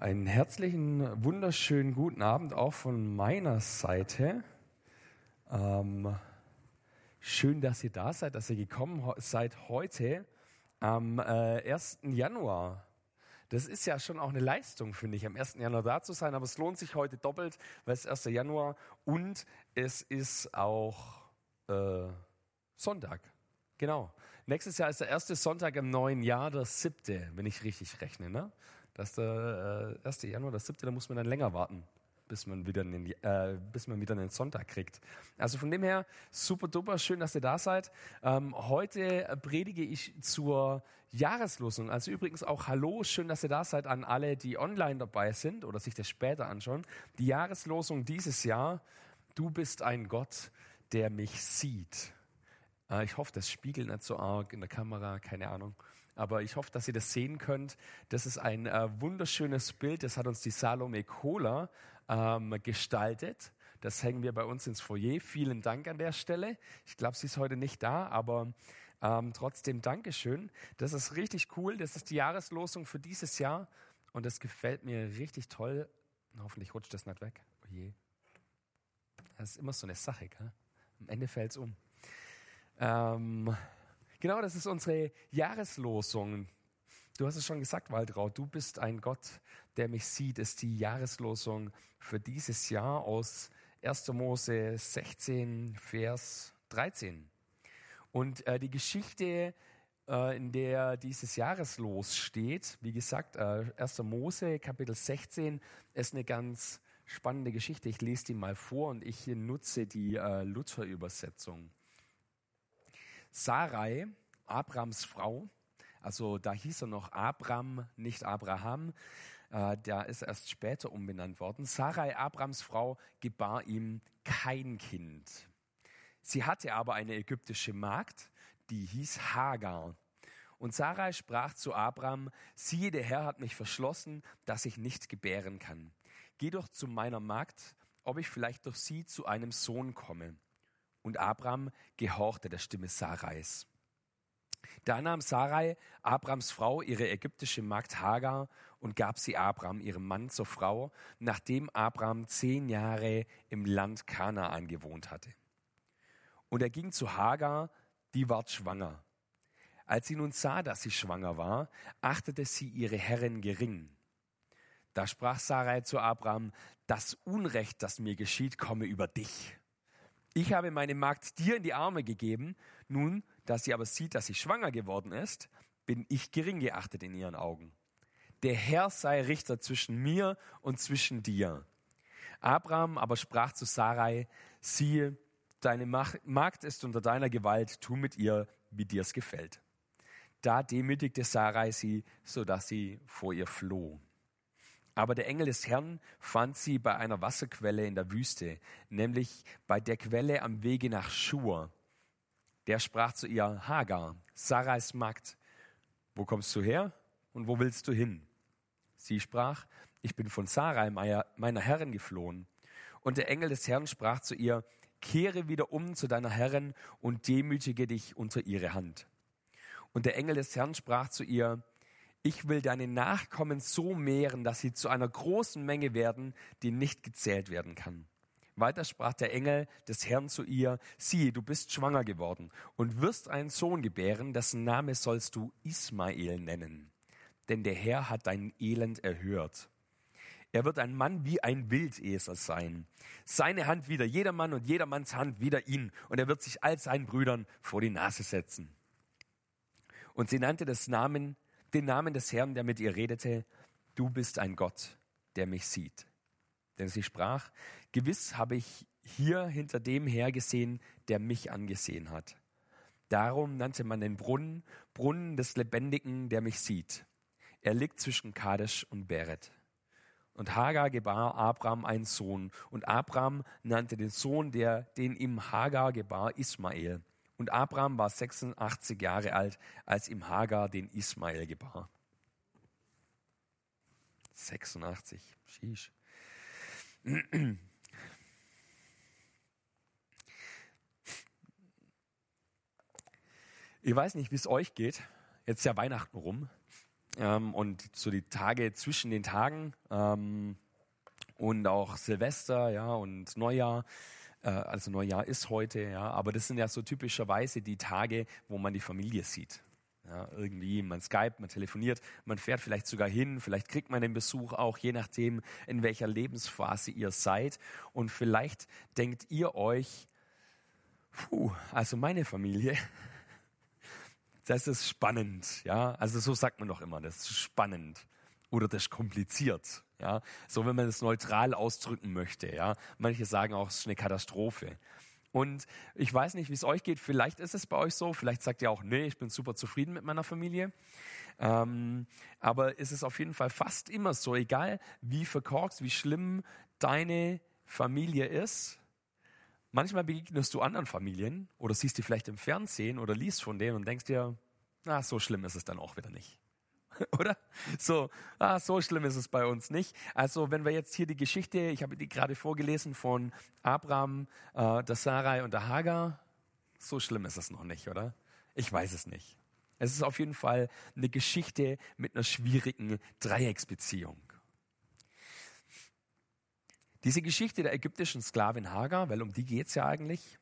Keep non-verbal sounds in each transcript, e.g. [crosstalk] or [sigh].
einen herzlichen, wunderschönen guten Abend auch von meiner Seite. Ähm, schön, dass ihr da seid, dass ihr gekommen seid heute am äh, 1. Januar. Das ist ja schon auch eine Leistung, finde ich, am 1. Januar da zu sein, aber es lohnt sich heute doppelt, weil es 1. Januar und es ist auch äh, Sonntag. Genau. Nächstes Jahr ist der erste Sonntag im neuen Jahr, der siebte, wenn ich richtig rechne. Ne? Das ist der äh, 1. Januar, der siebte, da muss man dann länger warten, bis man wieder einen, äh, bis man wieder einen Sonntag kriegt. Also von dem her, super duper, schön, dass ihr da seid. Ähm, heute predige ich zur Jahreslosung. Also übrigens auch Hallo, schön, dass ihr da seid an alle, die online dabei sind oder sich das später anschauen. Die Jahreslosung dieses Jahr, du bist ein Gott, der mich sieht. Äh, ich hoffe, das spiegelt nicht so arg in der Kamera, keine Ahnung. Aber ich hoffe, dass ihr das sehen könnt. Das ist ein äh, wunderschönes Bild. Das hat uns die Salome Kohler ähm, gestaltet. Das hängen wir bei uns ins Foyer. Vielen Dank an der Stelle. Ich glaube, sie ist heute nicht da, aber ähm, trotzdem Dankeschön. Das ist richtig cool. Das ist die Jahreslosung für dieses Jahr und das gefällt mir richtig toll. Hoffentlich rutscht das nicht weg. Oh je. Das ist immer so eine Sache. Gell? Am Ende fällt es um. Ähm, genau, das ist unsere Jahreslosung. Du hast es schon gesagt, Waldraud, du bist ein Gott, der mich sieht, ist die Jahreslosung für dieses Jahr aus 1. Mose 16, Vers 13. Und äh, die Geschichte, äh, in der dieses Jahreslos steht, wie gesagt, äh, 1. Mose, Kapitel 16, ist eine ganz spannende Geschichte. Ich lese die mal vor und ich nutze die äh, Luther-Übersetzung. Sarai, Abrams Frau, also da hieß er noch Abram, nicht Abraham, äh, der ist erst später umbenannt worden. Sarai, Abrams Frau, gebar ihm kein Kind. Sie hatte aber eine ägyptische Magd, die hieß Hagar. Und Sarai sprach zu Abram, siehe, der Herr hat mich verschlossen, dass ich nicht gebären kann. Geh doch zu meiner Magd, ob ich vielleicht durch sie zu einem Sohn komme. Und Abram gehorchte der Stimme Sarais. Da nahm Sarai, Abrams Frau, ihre ägyptische Magd Hagar und gab sie Abram, ihrem Mann, zur Frau, nachdem Abram zehn Jahre im Land Kanaan gewohnt hatte. Und er ging zu Hagar, die ward schwanger. Als sie nun sah, dass sie schwanger war, achtete sie ihre Herrin gering. Da sprach Sarai zu Abram, das Unrecht, das mir geschieht, komme über dich. Ich habe meine Magd dir in die Arme gegeben. Nun, da sie aber sieht, dass sie schwanger geworden ist, bin ich gering geachtet in ihren Augen. Der Herr sei Richter zwischen mir und zwischen dir. Abraham aber sprach zu Sarai, siehe, deine Magd ist unter deiner Gewalt, tu mit ihr, wie dir's gefällt. Da demütigte Sarai sie, so dass sie vor ihr floh. Aber der Engel des Herrn fand sie bei einer Wasserquelle in der Wüste, nämlich bei der Quelle am Wege nach Schur. Der sprach zu ihr, Hagar, Sarais Magd, wo kommst du her und wo willst du hin? Sie sprach, ich bin von Sarai, meiner Herrin, geflohen. Und der Engel des Herrn sprach zu ihr, kehre wieder um zu deiner Herrin und demütige dich unter ihre Hand. Und der Engel des Herrn sprach zu ihr, ich will deine Nachkommen so mehren, dass sie zu einer großen Menge werden, die nicht gezählt werden kann. Weiter sprach der Engel des Herrn zu ihr, siehe, du bist schwanger geworden und wirst einen Sohn gebären, dessen Name sollst du Ismael nennen. Denn der Herr hat dein Elend erhört. Er wird ein Mann wie ein Wildesel sein. Seine Hand wieder jedermann und jedermanns Hand wieder ihn. Und er wird sich all seinen Brüdern vor die Nase setzen. Und sie nannte das Namen den Namen des Herrn, der mit ihr redete, du bist ein Gott, der mich sieht. Denn sie sprach, gewiss habe ich hier hinter dem hergesehen, der mich angesehen hat. Darum nannte man den Brunnen Brunnen des Lebendigen, der mich sieht. Er liegt zwischen Kadesh und Beret. Und Hagar gebar Abraham einen Sohn, und Abraham nannte den Sohn, der den ihm Hagar gebar, Ismael. Und Abraham war 86 Jahre alt, als ihm Hagar den Ismael gebar. 86, sheesh. Ich weiß nicht, wie es euch geht. Jetzt ist ja Weihnachten rum. ähm, und so die Tage zwischen den Tagen ähm, und auch Silvester, ja, und Neujahr. Äh, also Neujahr ist heute, ja, aber das sind ja so typischerweise die Tage, wo man die Familie sieht. Ja, irgendwie, man Skype, man telefoniert, man fährt vielleicht sogar hin, vielleicht kriegt man den Besuch auch, je nachdem, in welcher Lebensphase ihr seid. Und vielleicht denkt ihr euch, puh, also meine Familie, [laughs] das ist spannend, ja. Also so sagt man doch immer, das ist spannend oder das ist kompliziert, ja. So, wenn man es neutral ausdrücken möchte, ja. Manche sagen auch, es ist eine Katastrophe. Und ich weiß nicht, wie es euch geht. Vielleicht ist es bei euch so. Vielleicht sagt ihr auch, nee, ich bin super zufrieden mit meiner Familie. Ähm, aber es ist auf jeden Fall fast immer so, egal wie verkorkst, wie schlimm deine Familie ist. Manchmal begegnest du anderen Familien oder siehst die vielleicht im Fernsehen oder liest von denen und denkst dir, na, so schlimm ist es dann auch wieder nicht. [laughs] Oder? So, ah, so schlimm ist es bei uns nicht. Also, wenn wir jetzt hier die Geschichte, ich habe die gerade vorgelesen von Abraham, äh, der Sarai und der Hagar, so schlimm ist es noch nicht, oder? Ich weiß es nicht. Es ist auf jeden Fall eine Geschichte mit einer schwierigen Dreiecksbeziehung. Diese Geschichte der ägyptischen Sklavin Hagar, weil um die geht es ja eigentlich,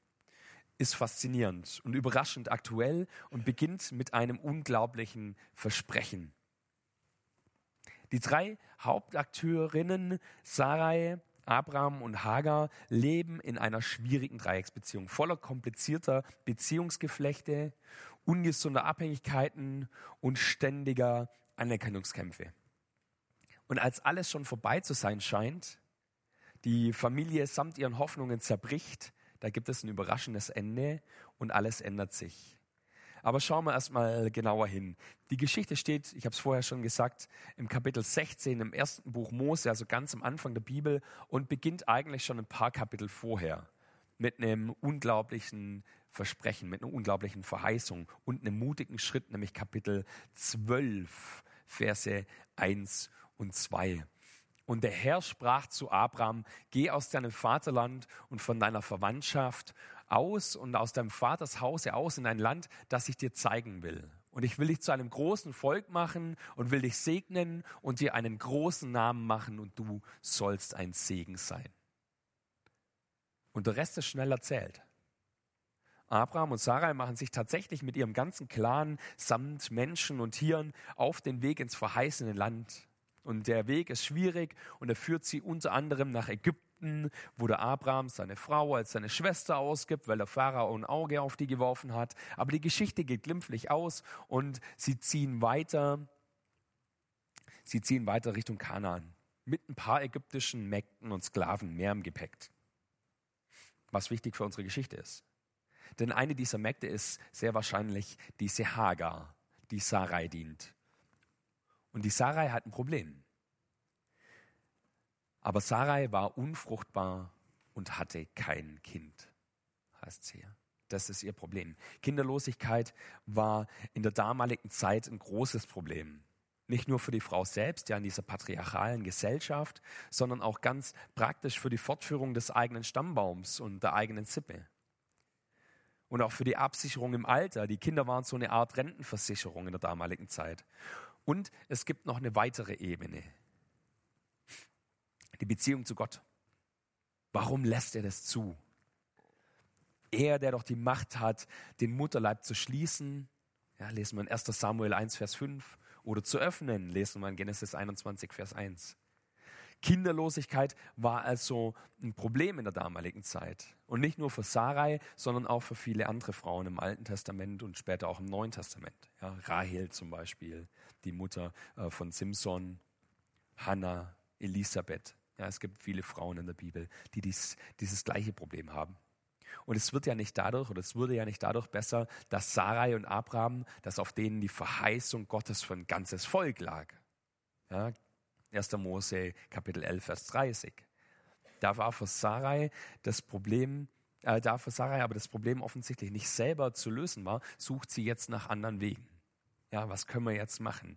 ist faszinierend und überraschend aktuell und beginnt mit einem unglaublichen Versprechen. Die drei Hauptakteurinnen, Sarai, Abraham und Hagar, leben in einer schwierigen Dreiecksbeziehung, voller komplizierter Beziehungsgeflechte, ungesunder Abhängigkeiten und ständiger Anerkennungskämpfe. Und als alles schon vorbei zu sein scheint, die Familie samt ihren Hoffnungen zerbricht, da gibt es ein überraschendes Ende und alles ändert sich. Aber schauen wir erstmal genauer hin. Die Geschichte steht, ich habe es vorher schon gesagt, im Kapitel 16 im ersten Buch Mose, also ganz am Anfang der Bibel und beginnt eigentlich schon ein paar Kapitel vorher mit einem unglaublichen Versprechen, mit einer unglaublichen Verheißung und einem mutigen Schritt, nämlich Kapitel 12, Verse 1 und 2. Und der Herr sprach zu Abraham, geh aus deinem Vaterland und von deiner Verwandtschaft aus und aus deinem Vaters Hause aus in ein Land, das ich dir zeigen will. Und ich will dich zu einem großen Volk machen und will dich segnen und dir einen großen Namen machen und du sollst ein Segen sein. Und der Rest ist schnell erzählt. Abraham und Sarai machen sich tatsächlich mit ihrem ganzen Clan samt Menschen und Tieren auf den Weg ins verheißene Land. Und der Weg ist schwierig und er führt sie unter anderem nach Ägypten Ägypten, wo der Abraham seine Frau als seine Schwester ausgibt, weil der Pharao ein Auge auf die geworfen hat. Aber die Geschichte geht glimpflich aus und sie ziehen weiter. Sie ziehen weiter Richtung Kanaan mit ein paar ägyptischen Mägden und Sklaven mehr im Gepäck. Was wichtig für unsere Geschichte ist. Denn eine dieser Mägde ist sehr wahrscheinlich diese Hagar, die Sarai dient. Und die Sarai hat ein Problem. Aber Sarai war unfruchtbar und hatte kein Kind, heißt es hier. Das ist ihr Problem. Kinderlosigkeit war in der damaligen Zeit ein großes Problem. Nicht nur für die Frau selbst, ja in dieser patriarchalen Gesellschaft, sondern auch ganz praktisch für die Fortführung des eigenen Stammbaums und der eigenen Sippe. Und auch für die Absicherung im Alter. Die Kinder waren so eine Art Rentenversicherung in der damaligen Zeit. Und es gibt noch eine weitere Ebene, die Beziehung zu Gott. Warum lässt er das zu? Er, der doch die Macht hat, den Mutterleib zu schließen, ja, lesen wir in 1 Samuel 1, Vers 5, oder zu öffnen, lesen wir in Genesis 21, Vers 1. Kinderlosigkeit war also ein Problem in der damaligen Zeit. Und nicht nur für Sarai, sondern auch für viele andere Frauen im Alten Testament und später auch im Neuen Testament. Ja, Rahel zum Beispiel, die Mutter äh, von Simson, Hannah, Elisabeth. Ja, es gibt viele Frauen in der Bibel, die dies, dieses gleiche Problem haben. Und es wird ja nicht dadurch, oder es wurde ja nicht dadurch besser, dass Sarai und Abraham, dass auf denen die Verheißung Gottes für ein ganzes Volk lag. Ja, 1. Mose Kapitel 11, Vers 30. Da war für Sarai das Problem, äh, da für Sarai aber das Problem offensichtlich nicht selber zu lösen war, sucht sie jetzt nach anderen Wegen. Ja, was können wir jetzt machen?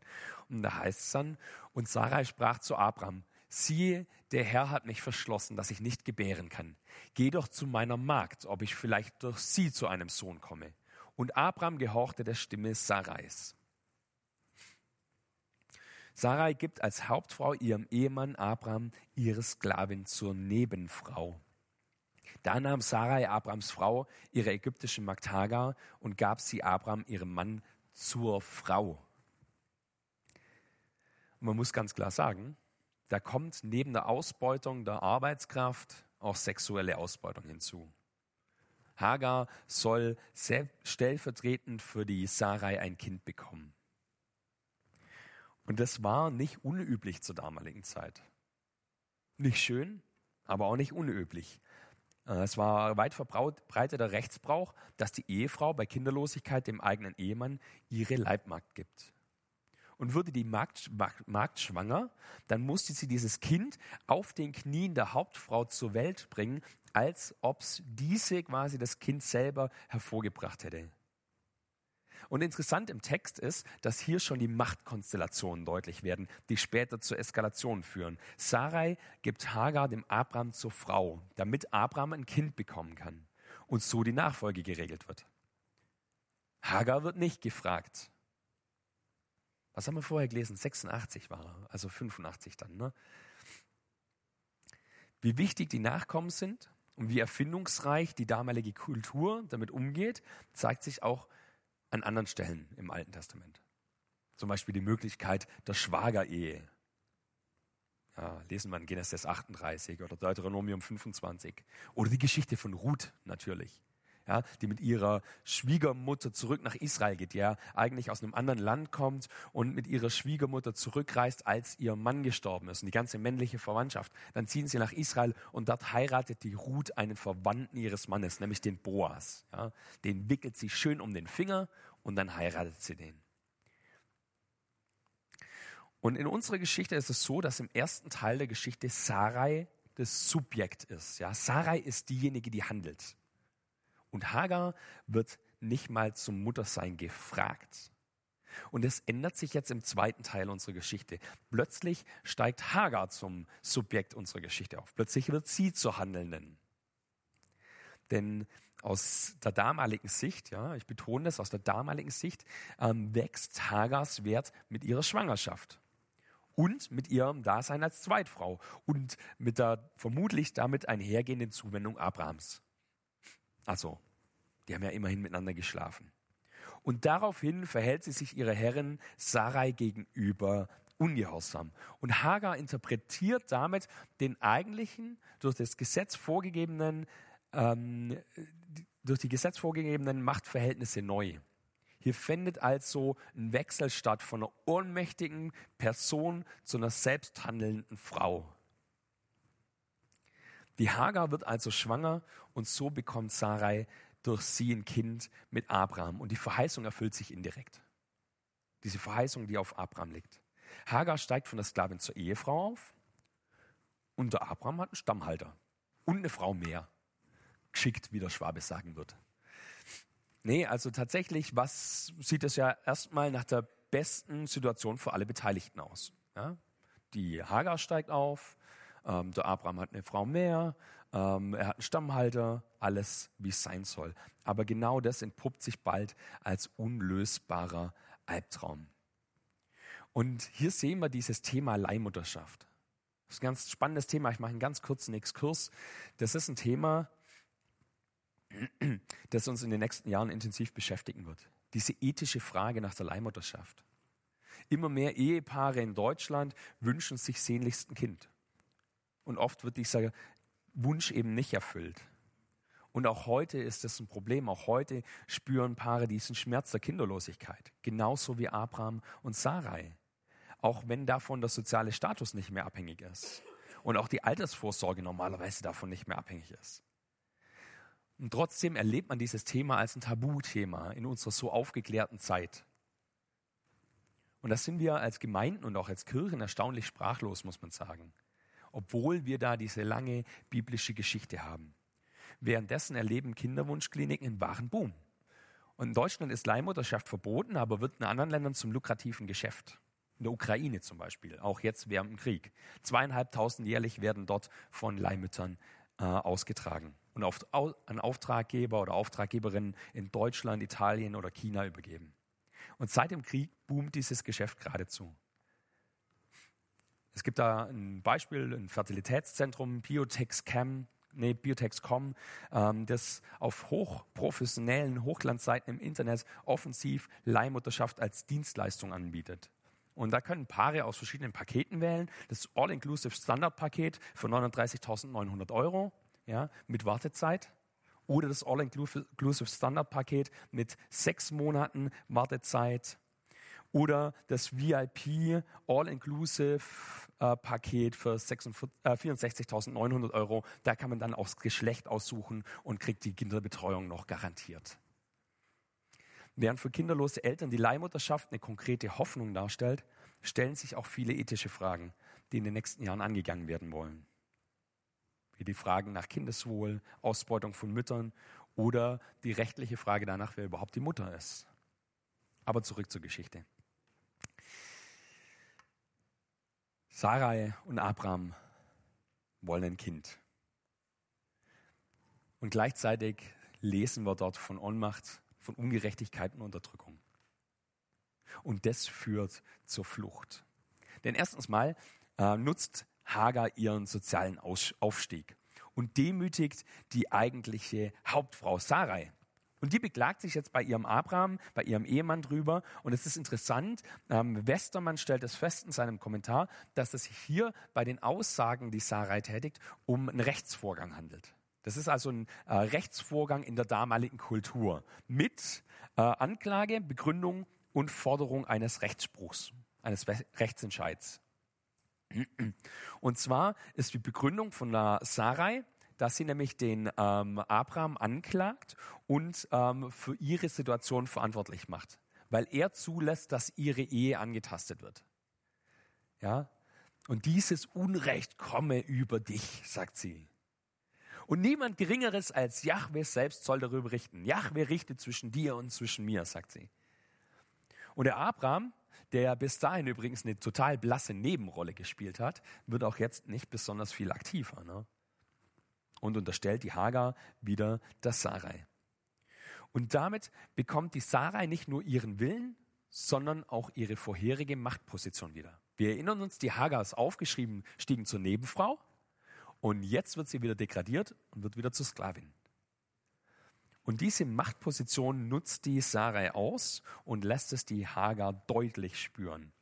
Und da heißt es dann, und Sarai sprach zu Abraham, siehe, der Herr hat mich verschlossen, dass ich nicht gebären kann. Geh doch zu meiner Magd, ob ich vielleicht durch sie zu einem Sohn komme. Und Abraham gehorchte der Stimme Sarais. Sarai gibt als Hauptfrau ihrem Ehemann Abraham ihre Sklavin zur Nebenfrau. Da nahm Sarai Abrams Frau ihre ägyptische Magd Hagar und gab sie Abraham ihrem Mann zur Frau. Und man muss ganz klar sagen, da kommt neben der Ausbeutung der Arbeitskraft auch sexuelle Ausbeutung hinzu. Hagar soll stellvertretend für die Sarai ein Kind bekommen. Und das war nicht unüblich zur damaligen Zeit. Nicht schön, aber auch nicht unüblich. Äh, es war weit verbreiteter Rechtsbrauch, dass die Ehefrau bei Kinderlosigkeit dem eigenen Ehemann ihre Leibmagd gibt. Und würde die Magd, Magd schwanger, dann musste sie dieses Kind auf den Knien der Hauptfrau zur Welt bringen, als ob diese quasi das Kind selber hervorgebracht hätte. Und interessant im Text ist, dass hier schon die Machtkonstellationen deutlich werden, die später zur Eskalation führen. Sarai gibt Hagar dem Abraham zur Frau, damit Abraham ein Kind bekommen kann und so die Nachfolge geregelt wird. Hagar wird nicht gefragt. Was haben wir vorher gelesen? 86 war er, also 85 dann. Ne? Wie wichtig die Nachkommen sind und wie erfindungsreich die damalige Kultur damit umgeht, zeigt sich auch an anderen Stellen im Alten Testament. Zum Beispiel die Möglichkeit der Schwagerehe. Ja, lesen wir in Genesis 38 oder Deuteronomium 25. Oder die Geschichte von Ruth natürlich ja, die mit ihrer Schwiegermutter zurück nach Israel geht, ja eigentlich aus einem anderen Land kommt und mit ihrer Schwiegermutter zurückreist, als ihr Mann gestorben ist und die ganze männliche Verwandtschaft. Dann ziehen sie nach Israel und dort heiratet die Ruth einen Verwandten ihres Mannes, nämlich den Boas. Ja. Den wickelt sie schön um den Finger und dann heiratet sie den. Und in unserer Geschichte ist es so, dass im ersten Teil der Geschichte Sarai das Subjekt ist. Ja, Sarai ist diejenige, die handelt. Und Hagar wird nicht mal zum Muttersein gefragt. Und es ändert sich jetzt im zweiten Teil unserer Geschichte. Plötzlich steigt Hagar zum Subjekt unserer Geschichte auf. Plötzlich wird sie zur Handelnden. Denn aus der damaligen Sicht, ja, ich betone das, aus der damaligen Sicht ähm, wächst Hagars Wert mit ihrer Schwangerschaft und mit ihrem Dasein als Zweitfrau und mit der vermutlich damit einhergehenden Zuwendung Abrahams. Also, die haben ja immerhin miteinander geschlafen. Und daraufhin verhält sie sich ihrer Herrin Sarai gegenüber ungehorsam. Und Hagar interpretiert damit den eigentlichen, durch das Gesetz vorgegebenen, ähm, durch die Gesetz vorgegebenen Machtverhältnisse neu. Hier findet also ein Wechsel statt von einer ohnmächtigen Person zu einer selbsthandelnden Frau. Die Hagar wird also schwanger und so bekommt Sarai durch sie ein Kind mit Abraham. Und die Verheißung erfüllt sich indirekt. Diese Verheißung, die auf Abraham liegt. Hagar steigt von der Sklavin zur Ehefrau auf und der Abraham hat einen Stammhalter und eine Frau mehr. Geschickt, wie der Schwabe sagen wird. Nee, also tatsächlich, was sieht es ja erstmal nach der besten Situation für alle Beteiligten aus? Ja? Die Hagar steigt auf, ähm, der Abraham hat eine Frau mehr, ähm, er hat einen Stammhalter, alles wie es sein soll. Aber genau das entpuppt sich bald als unlösbarer Albtraum. Und hier sehen wir dieses Thema Leihmutterschaft. Das ist ein ganz spannendes Thema. Ich mache einen ganz kurzen Exkurs. Das ist ein Thema, das uns in den nächsten Jahren intensiv beschäftigen wird. Diese ethische Frage nach der Leihmutterschaft. Immer mehr Ehepaare in Deutschland wünschen sich sehnlichst ein Kind. Und oft wird dieser Wunsch eben nicht erfüllt. Und auch heute ist das ein Problem. Auch heute spüren Paare diesen Schmerz der Kinderlosigkeit. Genauso wie Abraham und Sarai. Auch wenn davon der soziale Status nicht mehr abhängig ist. Und auch die Altersvorsorge normalerweise davon nicht mehr abhängig ist. Und trotzdem erlebt man dieses Thema als ein Tabuthema in unserer so aufgeklärten Zeit. Und das sind wir als Gemeinden und auch als Kirchen erstaunlich sprachlos, muss man sagen obwohl wir da diese lange biblische Geschichte haben. Währenddessen erleben Kinderwunschkliniken einen wahren Boom. Und in Deutschland ist Leihmutterschaft verboten, aber wird in anderen Ländern zum lukrativen Geschäft. In der Ukraine zum Beispiel, auch jetzt während dem Krieg. Zweieinhalbtausend jährlich werden dort von Leihmüttern äh, ausgetragen und auf, an Auftraggeber oder Auftraggeberinnen in Deutschland, Italien oder China übergeben. Und seit dem Krieg boomt dieses Geschäft geradezu. Es gibt da ein Beispiel, ein Fertilitätszentrum, Biotexcam, nee, Biotexcom, ähm, das auf hochprofessionellen Hochglanzseiten im Internet offensiv Leihmutterschaft als Dienstleistung anbietet. Und da können Paare aus verschiedenen Paketen wählen. Das All-Inclusive Standard-Paket für 39.900 Euro ja, mit Wartezeit. Oder das All-Inclusive Standard-Paket mit sechs Monaten Wartezeit. Oder das VIP All-Inclusive äh, für äh, 64.900 Euro. Da kann man dann auch das Geschlecht aussuchen und kriegt die Kinderbetreuung noch garantiert. Während für kinderlose Eltern die Leihmutterschaft eine konkrete Hoffnung darstellt, stellen sich auch viele ethische Fragen, die in den nächsten Jahren angegangen werden wollen. Wie die Fragen nach Kindeswohl, Ausbeutung von Müttern oder die rechtliche Frage danach, wer überhaupt die Mutter ist. Aber zurück zur Geschichte. Sarai und Abraham wollen ein Kind. Und gleichzeitig lesen wir dort von Ohnmacht von Ungerechtigkeit und Unterdrückung. Und das führt zur Flucht. Denn erstens mal äh, nutzt Hagar ihren sozialen Aufstieg und demütigt die eigentliche Hauptfrau Sarai. Und die beklagt sich jetzt bei ihrem Abraham, bei ihrem Ehemann drüber. Und es ist interessant, ähm, Westermann stellt es fest in seinem Kommentar, dass es sich hier bei den Aussagen, die Sarai tätigt, um einen Rechtsvorgang handelt. Das ist also ein äh, Rechtsvorgang in der damaligen Kultur mit äh, Anklage, Begründung und Forderung eines Rechtsspruchs, eines Rechtsentscheids. Und zwar ist die Begründung von der Sarai, dass sie nämlich den ähm, Abraham anklagt und ähm, für ihre Situation verantwortlich macht, weil er zulässt, dass ihre Ehe angetastet wird. Ja? Und dieses Unrecht komme über dich, sagt sie. Und niemand Geringeres als Jahwe selbst soll darüber richten. Jahwe richtet zwischen dir und zwischen mir, sagt sie. Und der Abraham, der bis dahin übrigens eine total blasse Nebenrolle gespielt hat, wird auch jetzt nicht besonders viel aktiver. Ne? Und unterstellt die Hagar wieder das Sarai. Und damit bekommt die Sarai nicht nur ihren Willen, sondern auch ihre vorherige Machtposition wieder. Wir erinnern uns, die Hagar ist aufgeschrieben, stiegen zur Nebenfrau und jetzt wird sie wieder degradiert und wird wieder zur Sklavin. Und diese Machtposition nutzt die Sarai aus und lässt es die Hagar deutlich spüren.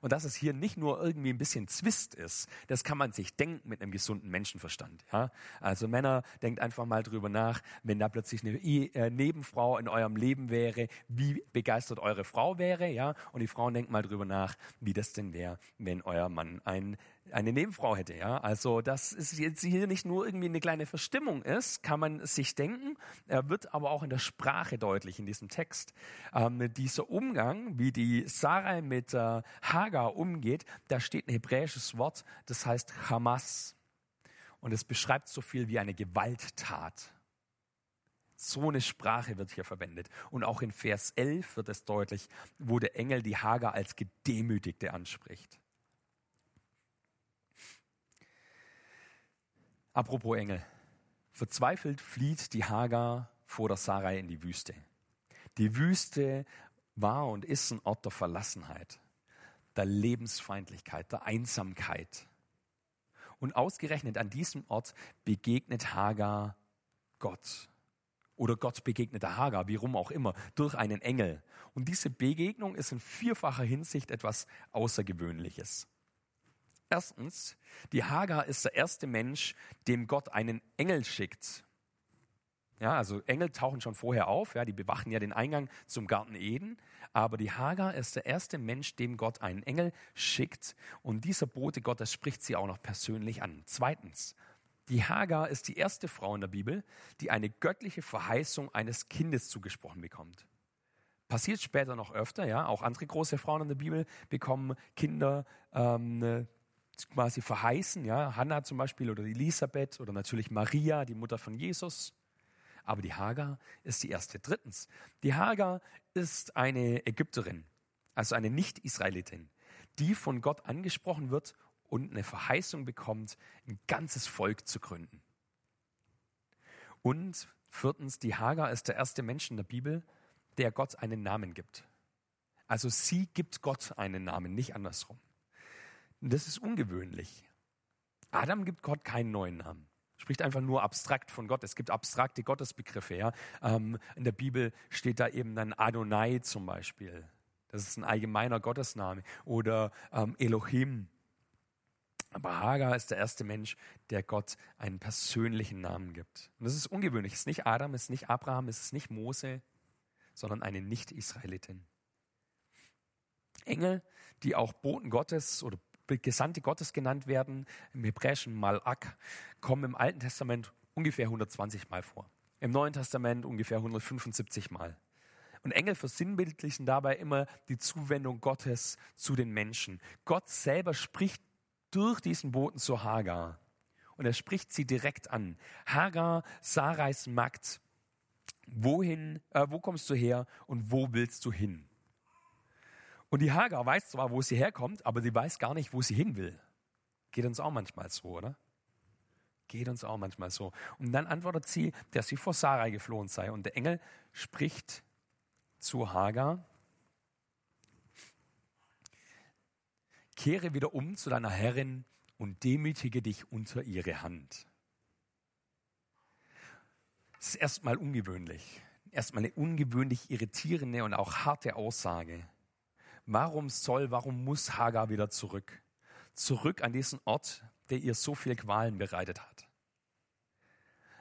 Und dass es hier nicht nur irgendwie ein bisschen Zwist ist, das kann man sich denken mit einem gesunden Menschenverstand. Ja? Also Männer, denkt einfach mal drüber nach, wenn da plötzlich eine äh, Nebenfrau in eurem Leben wäre, wie begeistert eure Frau wäre. Ja? Und die Frauen denken mal drüber nach, wie das denn wäre, wenn euer Mann ein eine Nebenfrau hätte. Ja? Also, dass es jetzt hier nicht nur irgendwie eine kleine Verstimmung ist, kann man sich denken, er wird aber auch in der Sprache deutlich in diesem Text. Ähm, dieser Umgang, wie die Sarai mit äh, Hagar umgeht, da steht ein hebräisches Wort, das heißt Hamas. Und es beschreibt so viel wie eine Gewalttat. So eine Sprache wird hier verwendet. Und auch in Vers 11 wird es deutlich, wo der Engel die Hagar als Gedemütigte anspricht. Apropos Engel. Verzweifelt flieht die Hagar vor der Sarai in die Wüste. Die Wüste war und ist ein Ort der Verlassenheit, der Lebensfeindlichkeit, der Einsamkeit. Und ausgerechnet an diesem Ort begegnet Hagar Gott. Oder Gott begegnet der Hagar, wie rum auch immer, durch einen Engel. Und diese Begegnung ist in vierfacher Hinsicht etwas Außergewöhnliches. Erstens, die Hagar ist der erste Mensch, dem Gott einen Engel schickt. Ja, also Engel tauchen schon vorher auf, ja, die bewachen ja den Eingang zum Garten Eden. Aber die Hagar ist der erste Mensch, dem Gott einen Engel schickt. Und dieser Bote Gottes spricht sie auch noch persönlich an. Zweitens, die Hagar ist die erste Frau in der Bibel, die eine göttliche Verheißung eines Kindes zugesprochen bekommt. Passiert später noch öfter, ja. Auch andere große Frauen in der Bibel bekommen Kinder ähm, quasi verheißen, ja, Hannah zum Beispiel oder Elisabeth oder natürlich Maria, die Mutter von Jesus. Aber die Hagar ist die erste. Drittens, die Hagar ist eine Ägypterin, also eine Nicht-Israelitin, die von Gott angesprochen wird und eine Verheißung bekommt, ein ganzes Volk zu gründen. Und viertens, die Hagar ist der erste Mensch in der Bibel, der Gott einen Namen gibt. Also sie gibt Gott einen Namen, nicht andersrum. Das ist ungewöhnlich. Adam gibt Gott keinen neuen Namen. Spricht einfach nur abstrakt von Gott. Es gibt abstrakte Gottesbegriffe. Ja? Ähm, in der Bibel steht da eben dann Adonai zum Beispiel. Das ist ein allgemeiner Gottesname. Oder ähm, Elohim. Aber Hagar ist der erste Mensch, der Gott einen persönlichen Namen gibt. Und das ist ungewöhnlich. Es ist nicht Adam, es ist nicht Abraham, es ist nicht Mose, sondern eine Nicht-Israelitin. Engel, die auch Boten Gottes oder Gesandte Gottes genannt werden, im hebräischen Malak, kommen im Alten Testament ungefähr 120 Mal vor. Im Neuen Testament ungefähr 175 Mal. Und Engel versinnbildlichen dabei immer die Zuwendung Gottes zu den Menschen. Gott selber spricht durch diesen Boten zu Hagar. Und er spricht sie direkt an. Hagar, Sarais Magd, wohin, äh, wo kommst du her und wo willst du hin? Und die Hagar weiß zwar, wo sie herkommt, aber sie weiß gar nicht, wo sie hin will. Geht uns auch manchmal so, oder? Geht uns auch manchmal so. Und dann antwortet sie, dass sie vor Sarai geflohen sei. Und der Engel spricht zu Hagar, kehre wieder um zu deiner Herrin und demütige dich unter ihre Hand. Das ist erstmal ungewöhnlich. Erstmal eine ungewöhnlich irritierende und auch harte Aussage. Warum soll, warum muss Hagar wieder zurück? Zurück an diesen Ort, der ihr so viel Qualen bereitet hat.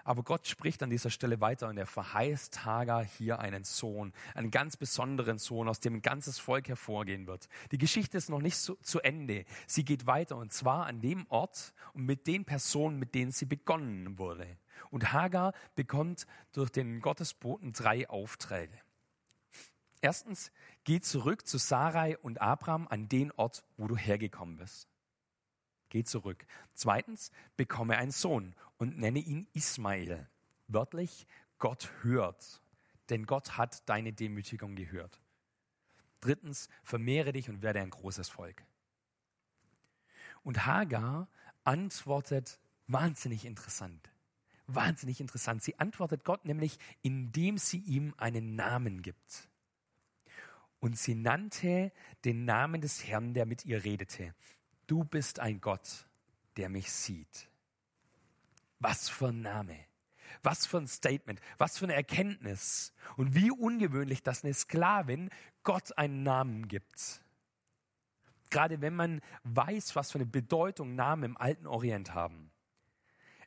Aber Gott spricht an dieser Stelle weiter und er verheißt Hagar hier einen Sohn, einen ganz besonderen Sohn, aus dem ein ganzes Volk hervorgehen wird. Die Geschichte ist noch nicht so, zu Ende. Sie geht weiter und zwar an dem Ort und mit den Personen, mit denen sie begonnen wurde. Und Hagar bekommt durch den Gottesboten drei Aufträge. Erstens, geh zurück zu Sarai und Abraham an den Ort, wo du hergekommen bist. Geh zurück. Zweitens, bekomme einen Sohn und nenne ihn Ismael. Wörtlich, Gott hört, denn Gott hat deine Demütigung gehört. Drittens, vermehre dich und werde ein großes Volk. Und Hagar antwortet wahnsinnig interessant. Wahnsinnig interessant. Sie antwortet Gott nämlich, indem sie ihm einen Namen gibt. Und sie nannte den Namen des Herrn, der mit ihr redete. Du bist ein Gott, der mich sieht. Was für ein Name. Was für ein Statement. Was für eine Erkenntnis. Und wie ungewöhnlich, dass eine Sklavin Gott einen Namen gibt. Gerade wenn man weiß, was für eine Bedeutung Namen im alten Orient haben.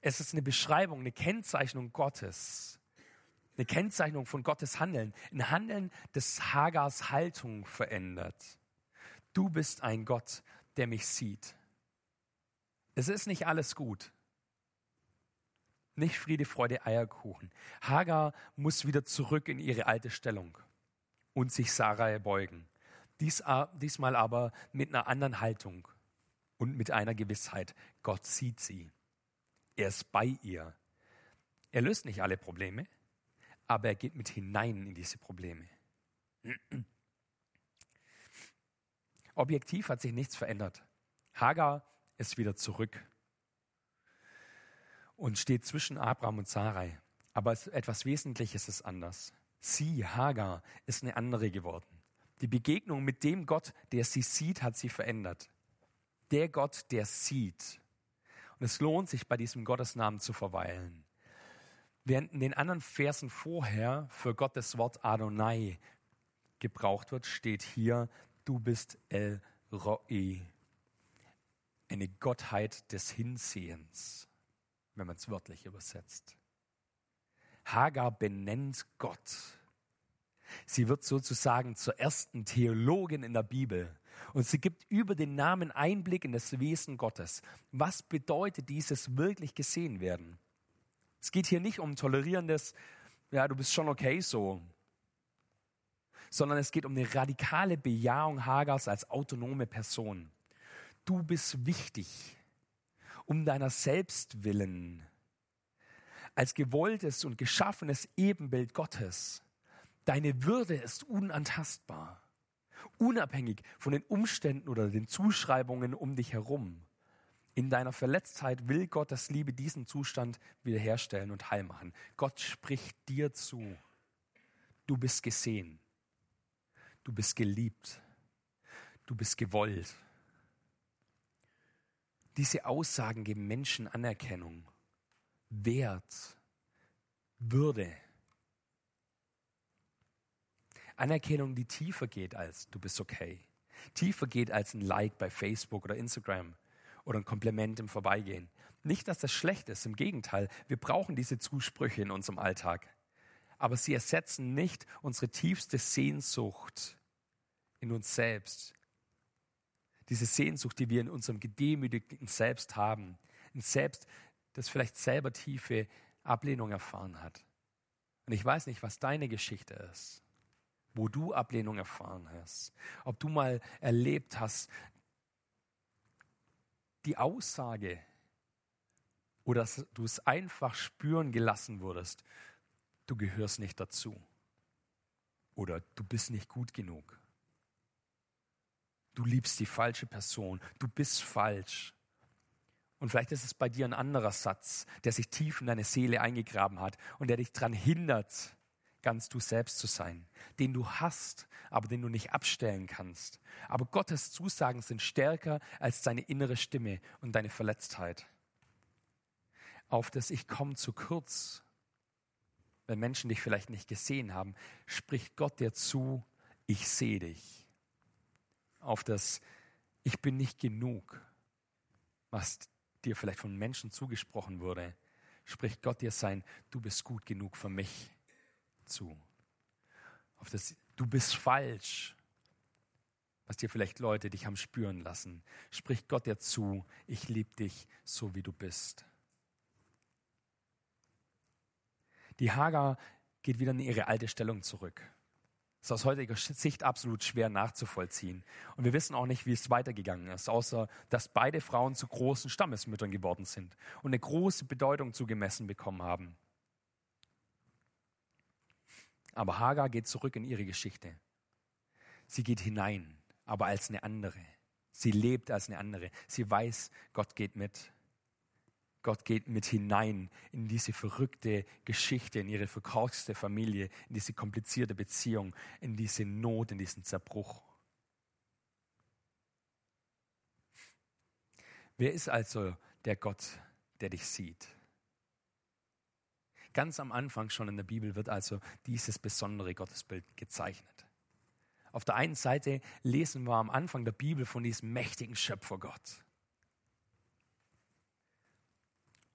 Es ist eine Beschreibung, eine Kennzeichnung Gottes. Eine Kennzeichnung von Gottes Handeln. Ein Handeln, das Hagars Haltung verändert. Du bist ein Gott, der mich sieht. Es ist nicht alles gut. Nicht Friede, Freude, Eierkuchen. Hagar muss wieder zurück in ihre alte Stellung und sich Sarai beugen. Dies, diesmal aber mit einer anderen Haltung und mit einer Gewissheit. Gott sieht sie. Er ist bei ihr. Er löst nicht alle Probleme, aber er geht mit hinein in diese Probleme. Objektiv hat sich nichts verändert. Hagar ist wieder zurück und steht zwischen Abraham und Sarai. Aber etwas Wesentliches ist anders. Sie, Hagar, ist eine andere geworden. Die Begegnung mit dem Gott, der sie sieht, hat sie verändert. Der Gott, der sieht. Und es lohnt sich, bei diesem Gottesnamen zu verweilen. Während in den anderen Versen vorher für Gottes Wort Adonai gebraucht wird, steht hier, du bist El Roi, eine Gottheit des Hinsehens, wenn man es wörtlich übersetzt. Hagar benennt Gott. Sie wird sozusagen zur ersten Theologin in der Bibel. Und sie gibt über den Namen Einblick in das Wesen Gottes. Was bedeutet dieses wirklich gesehen werden? Es geht hier nicht um tolerierendes, ja, du bist schon okay so, sondern es geht um eine radikale Bejahung Hagars als autonome Person. Du bist wichtig, um deiner selbst willen, als gewolltes und geschaffenes Ebenbild Gottes. Deine Würde ist unantastbar, unabhängig von den Umständen oder den Zuschreibungen um dich herum. In deiner Verletztheit will Gottes Liebe diesen Zustand wiederherstellen und heil machen. Gott spricht dir zu. Du bist gesehen. Du bist geliebt. Du bist gewollt. Diese Aussagen geben Menschen Anerkennung, Wert, Würde. Anerkennung, die tiefer geht als du bist okay. Tiefer geht als ein Like bei Facebook oder Instagram oder ein Kompliment im Vorbeigehen. Nicht, dass das schlecht ist, im Gegenteil, wir brauchen diese Zusprüche in unserem Alltag. Aber sie ersetzen nicht unsere tiefste Sehnsucht in uns selbst. Diese Sehnsucht, die wir in unserem gedemütigten Selbst haben. Ein Selbst, das vielleicht selber tiefe Ablehnung erfahren hat. Und ich weiß nicht, was deine Geschichte ist, wo du Ablehnung erfahren hast. Ob du mal erlebt hast, die Aussage oder dass du es einfach spüren gelassen wurdest, du gehörst nicht dazu oder du bist nicht gut genug. Du liebst die falsche Person, du bist falsch. Und vielleicht ist es bei dir ein anderer Satz, der sich tief in deine Seele eingegraben hat und der dich daran hindert, ganz du selbst zu sein, den du hast, aber den du nicht abstellen kannst. Aber Gottes Zusagen sind stärker als deine innere Stimme und deine Verletztheit. Auf das Ich komme zu kurz, wenn Menschen dich vielleicht nicht gesehen haben, spricht Gott dir zu, ich sehe dich. Auf das Ich bin nicht genug, was dir vielleicht von Menschen zugesprochen wurde, spricht Gott dir sein, du bist gut genug für mich zu. Auf das du bist falsch, was dir vielleicht Leute dich haben spüren lassen, spricht Gott dir zu, ich liebe dich so wie du bist. Die Hagar geht wieder in ihre alte Stellung zurück. Das ist aus heutiger Sicht absolut schwer nachzuvollziehen. Und wir wissen auch nicht, wie es weitergegangen ist, außer dass beide Frauen zu großen Stammesmüttern geworden sind und eine große Bedeutung zugemessen bekommen haben. Aber Hagar geht zurück in ihre Geschichte. Sie geht hinein, aber als eine andere. Sie lebt als eine andere. Sie weiß, Gott geht mit. Gott geht mit hinein in diese verrückte Geschichte, in ihre verkorkste Familie, in diese komplizierte Beziehung, in diese Not, in diesen Zerbruch. Wer ist also der Gott, der dich sieht? Ganz am Anfang schon in der Bibel wird also dieses besondere Gottesbild gezeichnet. Auf der einen Seite lesen wir am Anfang der Bibel von diesem mächtigen Schöpfergott.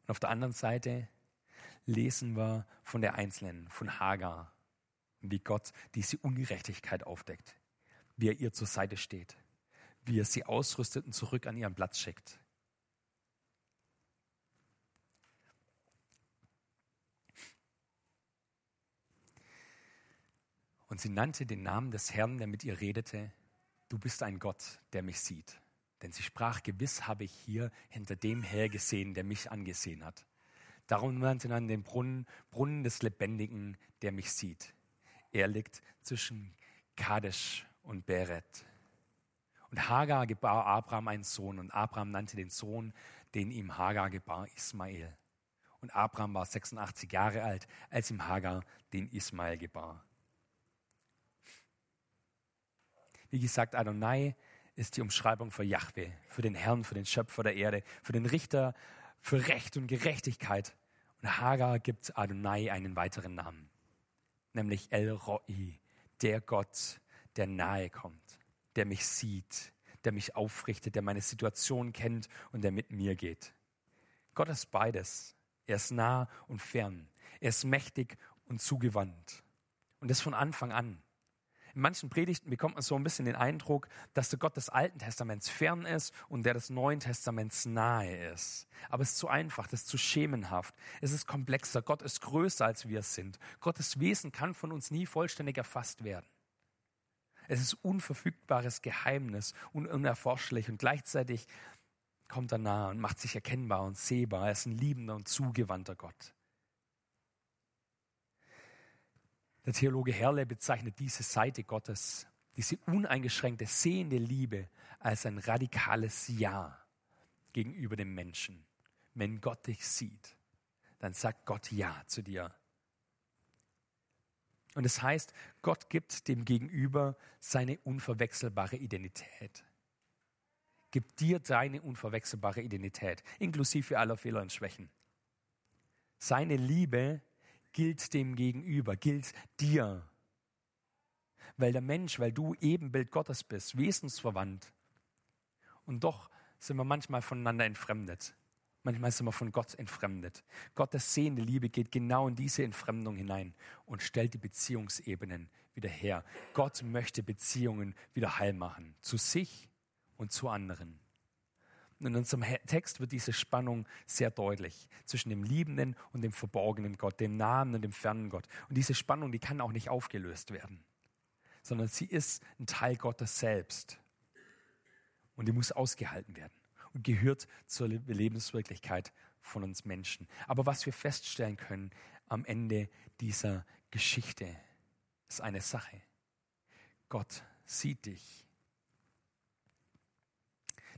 Und auf der anderen Seite lesen wir von der Einzelnen, von Hagar, wie Gott diese Ungerechtigkeit aufdeckt, wie er ihr zur Seite steht, wie er sie ausrüstet und zurück an ihren Platz schickt. Und sie nannte den Namen des Herrn, der mit ihr redete, du bist ein Gott, der mich sieht. Denn sie sprach, gewiss habe ich hier hinter dem hergesehen, der mich angesehen hat. Darum nannte man den Brunnen, Brunnen des Lebendigen, der mich sieht. Er liegt zwischen Kadesh und Beret. Und Hagar gebar Abraham einen Sohn und Abraham nannte den Sohn, den ihm Hagar gebar, Ismael. Und Abraham war 86 Jahre alt, als ihm Hagar den Ismael gebar. Wie gesagt, Adonai ist die Umschreibung für Yahweh, für den Herrn, für den Schöpfer der Erde, für den Richter, für Recht und Gerechtigkeit. Und Hagar gibt Adonai einen weiteren Namen, nämlich El Roi, der Gott, der nahe kommt, der mich sieht, der mich aufrichtet, der meine Situation kennt und der mit mir geht. Gott ist beides. Er ist nah und fern. Er ist mächtig und zugewandt. Und das von Anfang an. In manchen Predigten bekommt man so ein bisschen den Eindruck, dass der Gott des Alten Testaments fern ist und der des Neuen Testaments nahe ist. Aber es ist zu einfach, das ist zu schemenhaft. Es ist komplexer. Gott ist größer, als wir es sind. Gottes Wesen kann von uns nie vollständig erfasst werden. Es ist unverfügbares Geheimnis und unerforschlich und gleichzeitig kommt er nahe und macht sich erkennbar und sehbar. Er ist ein liebender und zugewandter Gott. Der Theologe Herle bezeichnet diese Seite Gottes, diese uneingeschränkte sehende Liebe als ein radikales Ja gegenüber dem Menschen. Wenn Gott dich sieht, dann sagt Gott Ja zu dir. Und es das heißt, Gott gibt dem Gegenüber seine unverwechselbare Identität. gibt dir deine unverwechselbare Identität, inklusive aller Fehler und Schwächen. Seine Liebe gilt dem Gegenüber, gilt dir. Weil der Mensch, weil du Ebenbild Gottes bist, wesensverwandt. Und doch sind wir manchmal voneinander entfremdet. Manchmal sind wir von Gott entfremdet. Gottes sehende Liebe geht genau in diese Entfremdung hinein und stellt die Beziehungsebenen wieder her. Gott möchte Beziehungen wieder heil machen. Zu sich und zu anderen. Und in unserem Text wird diese Spannung sehr deutlich zwischen dem liebenden und dem verborgenen Gott, dem nahen und dem fernen Gott. Und diese Spannung, die kann auch nicht aufgelöst werden, sondern sie ist ein Teil Gottes selbst. Und die muss ausgehalten werden und gehört zur Lebenswirklichkeit von uns Menschen. Aber was wir feststellen können am Ende dieser Geschichte, ist eine Sache. Gott sieht dich.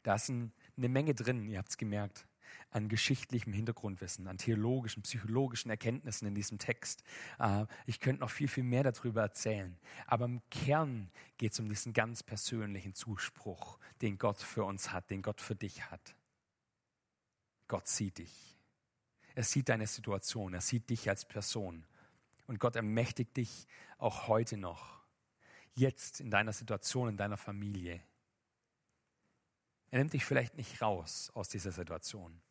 Da ist eine Menge drin, ihr habt es gemerkt an geschichtlichem Hintergrundwissen, an theologischen, psychologischen Erkenntnissen in diesem Text. Äh, ich könnte noch viel, viel mehr darüber erzählen. Aber im Kern geht es um diesen ganz persönlichen Zuspruch, den Gott für uns hat, den Gott für dich hat. Gott sieht dich. Er sieht deine Situation, er sieht dich als Person. Und Gott ermächtigt dich auch heute noch, jetzt in deiner Situation, in deiner Familie. Er nimmt dich vielleicht nicht raus aus dieser Situation,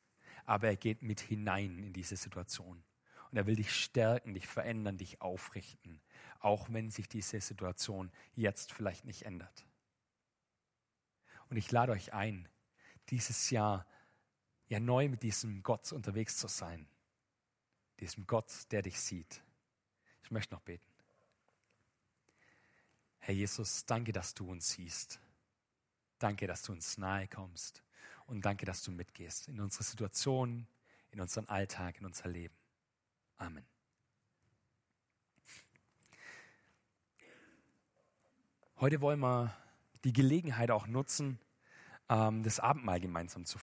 aber er geht mit hinein in diese Situation. Und er will dich stärken, dich verändern, dich aufrichten, auch wenn sich diese Situation jetzt vielleicht nicht ändert. Und ich lade euch ein, dieses Jahr ja neu mit diesem Gott unterwegs zu sein. Diesem Gott, der dich sieht. Ich möchte noch beten. Herr Jesus, danke, dass du uns siehst. Danke, dass du uns nahe kommst. Und danke, dass du mitgehst in unsere Situation, in unseren Alltag, in unser Leben. Amen. Heute wollen wir die Gelegenheit auch nutzen, ähm, das Abendmahl gemeinsam zu